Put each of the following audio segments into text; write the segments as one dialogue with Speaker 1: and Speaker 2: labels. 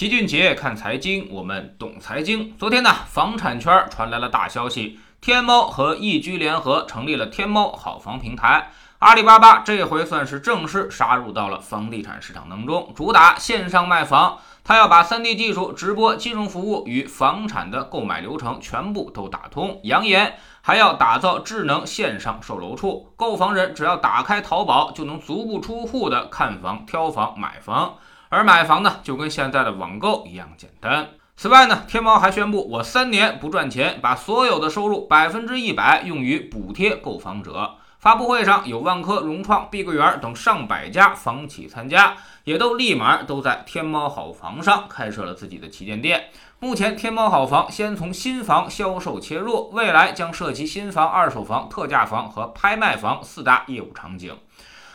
Speaker 1: 齐俊杰看财经，我们懂财经。昨天呢，房产圈传来了大消息，天猫和易居联合成立了天猫好房平台。阿里巴巴这回算是正式杀入到了房地产市场当中，主打线上卖房。他要把 3D 技术、直播、金融服务与房产的购买流程全部都打通，扬言还要打造智能线上售楼处，购房人只要打开淘宝就能足不出户的看房、挑房、买房。而买房呢，就跟现在的网购一样简单。此外呢，天猫还宣布，我三年不赚钱，把所有的收入百分之一百用于补贴购房者。发布会上有万科、融创、碧桂园等上百家房企参加，也都立马都在天猫好房上开设了自己的旗舰店。目前，天猫好房先从新房销售切入，未来将涉及新房、二手房、特价房和拍卖房四大业务场景。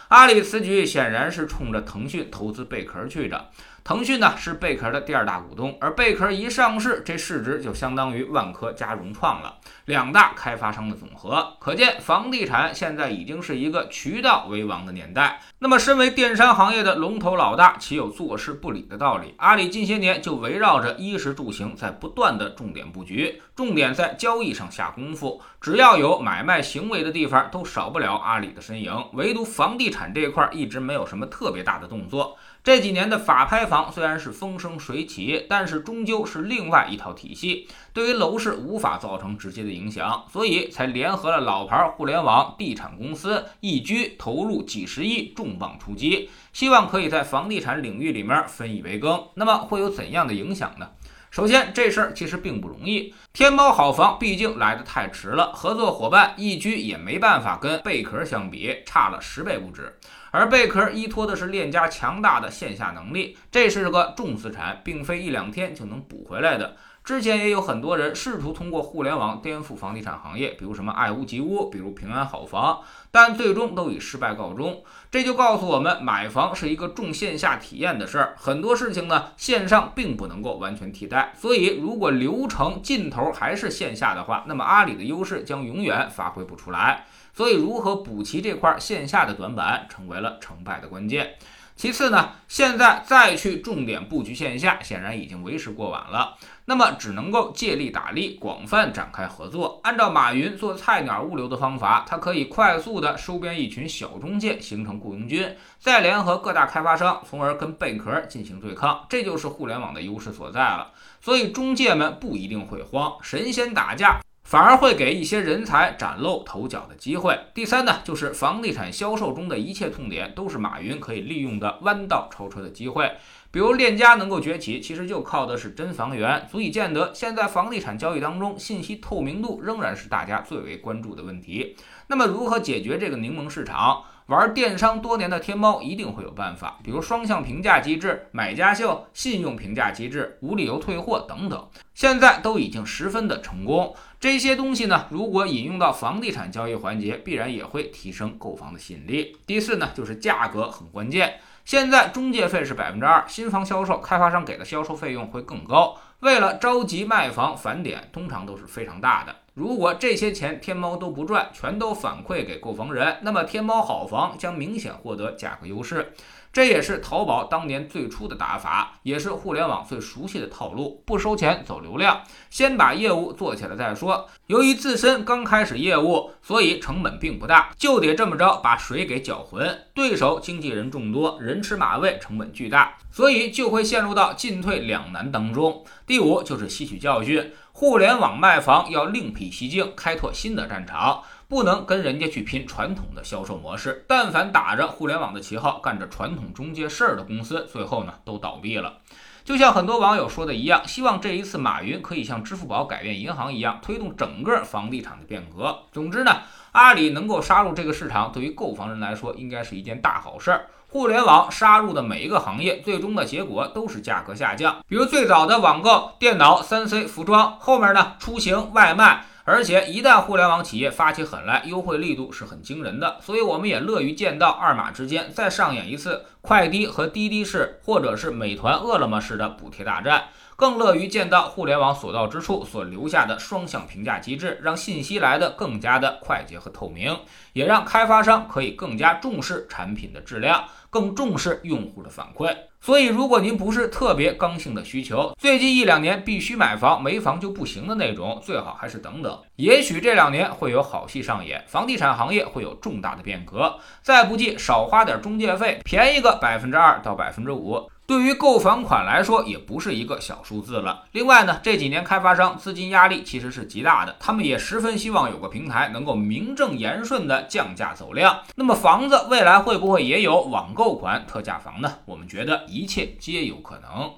Speaker 1: 阿里此举显然是冲着腾讯投资贝壳去的。腾讯呢是贝壳的第二大股东，而贝壳一上市，这市值就相当于万科加融创了，两大开发商的总和。可见房地产现在已经是一个渠道为王的年代。那么，身为电商行业的龙头老大，岂有坐视不理的道理？阿里近些年就围绕着衣食住行在不断的重点布局，重点在交易上下功夫，只要有买卖行为的地方，都少不了阿里的身影。唯独房地产这一块，一直没有什么特别大的动作。这几年的法拍房虽然是风生水起，但是终究是另外一套体系，对于楼市无法造成直接的影响，所以才联合了老牌互联网地产公司易居，投入几十亿重磅出击，希望可以在房地产领域里面分一杯羹。那么会有怎样的影响呢？首先，这事儿其实并不容易。天猫好房毕竟来得太迟了，合作伙伴易居也没办法跟贝壳相比，差了十倍不止。而贝壳依托的是链家强大的线下能力，这是个重资产，并非一两天就能补回来的。之前也有很多人试图通过互联网颠覆房地产行业，比如什么爱屋及乌，比如平安好房，但最终都以失败告终。这就告诉我们，买房是一个重线下体验的事儿，很多事情呢，线上并不能够完全替代。所以，如果流程尽头还是线下的话，那么阿里的优势将永远发挥不出来。所以，如何补齐这块线下的短板，成为了成败的关键。其次呢，现在再去重点布局线下，显然已经为时过晚了。那么只能够借力打力，广泛展开合作。按照马云做菜鸟物流的方法，它可以快速的收编一群小中介，形成雇佣军，再联合各大开发商，从而跟贝壳进行对抗。这就是互联网的优势所在了。所以中介们不一定会慌，神仙打架。反而会给一些人才崭露头角的机会。第三呢，就是房地产销售中的一切痛点，都是马云可以利用的弯道超车的机会。比如链家能够崛起，其实就靠的是真房源，足以见得现在房地产交易当中，信息透明度仍然是大家最为关注的问题。那么，如何解决这个柠檬市场？玩电商多年的天猫一定会有办法，比如双向评价机制、买家秀、信用评价机制、无理由退货等等，现在都已经十分的成功。这些东西呢，如果引用到房地产交易环节，必然也会提升购房的吸引力。第四呢，就是价格很关键。现在中介费是百分之二，新房销售开发商给的销售费用会更高。为了着急卖房返点，通常都是非常大的。如果这些钱天猫都不赚，全都反馈给购房人，那么天猫好房将明显获得价格优势。这也是淘宝当年最初的打法，也是互联网最熟悉的套路：不收钱走流量，先把业务做起来再说。由于自身刚开始业务，所以成本并不大，就得这么着把水给搅浑。对手经纪人众多，人吃马喂，成本巨大，所以就会陷入到进退两难当中。第五就是吸取教训，互联网卖房要另辟蹊径，开拓新的战场。不能跟人家去拼传统的销售模式，但凡打着互联网的旗号干着传统中介事儿的公司，最后呢都倒闭了。就像很多网友说的一样，希望这一次马云可以像支付宝改变银行一样，推动整个房地产的变革。总之呢，阿里能够杀入这个市场，对于购房人来说，应该是一件大好事儿。互联网杀入的每一个行业，最终的结果都是价格下降。比如最早的网购、电脑、三 C、服装，后面呢出行、外卖。而且一旦互联网企业发起狠来，优惠力度是很惊人的，所以我们也乐于见到二马之间再上演一次快滴和滴滴式，或者是美团、饿了么式的补贴大战。更乐于见到互联网所到之处所留下的双向评价机制，让信息来的更加的快捷和透明，也让开发商可以更加重视产品的质量。更重视用户的反馈。所以，如果您不是特别刚性的需求，最近一两年必须买房，没房就不行的那种，最好还是等等。也许这两年会有好戏上演，房地产行业会有重大的变革。再不济，少花点中介费，便宜个百分之二到百分之五。对于购房款来说，也不是一个小数字了。另外呢，这几年开发商资金压力其实是极大的，他们也十分希望有个平台能够名正言顺的降价走量。那么房子未来会不会也有网购款特价房呢？我们觉得一切皆有可能。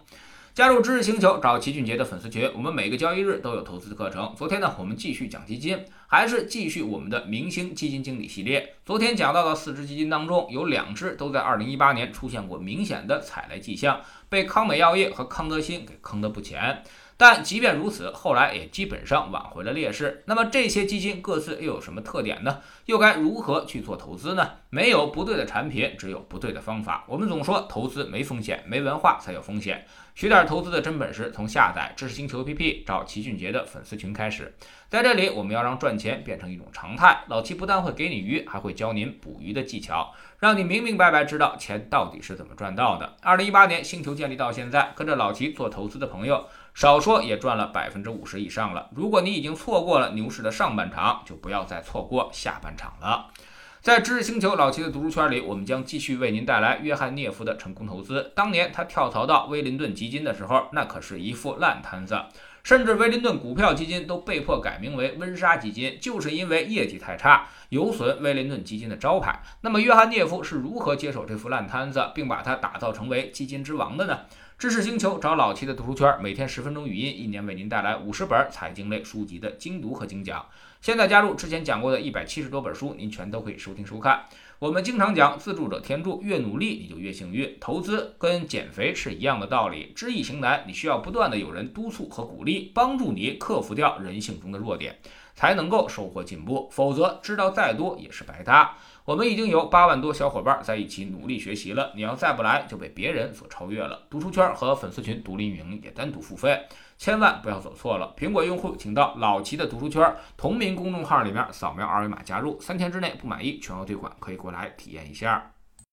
Speaker 1: 加入知识星球，找齐俊杰的粉丝群。我们每个交易日都有投资课程。昨天呢，我们继续讲基金，还是继续我们的明星基金经理系列。昨天讲到的四只基金当中，有两只都在二零一八年出现过明显的踩雷迹象，被康美药业和康德新给坑得不浅。但即便如此，后来也基本上挽回了劣势。那么这些基金各自又有什么特点呢？又该如何去做投资呢？没有不对的产品，只有不对的方法。我们总说投资没风险，没文化才有风险。学点投资的真本事，从下载知识星球 APP 找齐俊杰的粉丝群开始。在这里，我们要让赚钱变成一种常态。老齐不但会给你鱼，还会教您捕鱼的技巧，让你明明白白知道钱到底是怎么赚到的。二零一八年星球建立到现在，跟着老齐做投资的朋友，少说也赚了百分之五十以上了。如果你已经错过了牛市的上半场，就不要再错过下半场了。在知识星球老齐的读书圈里，我们将继续为您带来约翰涅夫的成功投资。当年他跳槽到威灵顿基金的时候，那可是一副烂摊子。甚至威灵顿股票基金都被迫改名为温莎基金，就是因为业绩太差，有损威灵顿基金的招牌。那么，约翰涅夫是如何接手这副烂摊子，并把它打造成为基金之王的呢？知识星球找老七的读书圈，每天十分钟语音，一年为您带来五十本财经类书籍的精读和精讲。现在加入之前讲过的一百七十多本书，您全都可以收听收看。我们经常讲，自助者天助，越努力你就越幸运。投资跟减肥是一样的道理，知易行难，你需要不断的有人督促和鼓励，帮助你克服掉人性中的弱点，才能够收获进步。否则，知道再多也是白搭。我们已经有八万多小伙伴在一起努力学习了，你要再不来，就被别人所超越了。读书圈和粉丝群独立运营也单独付费。千万不要走错了！苹果用户请到老齐的读书圈同名公众号里面扫描二维码加入，三天之内不满意全额退款，可以过来体验一下。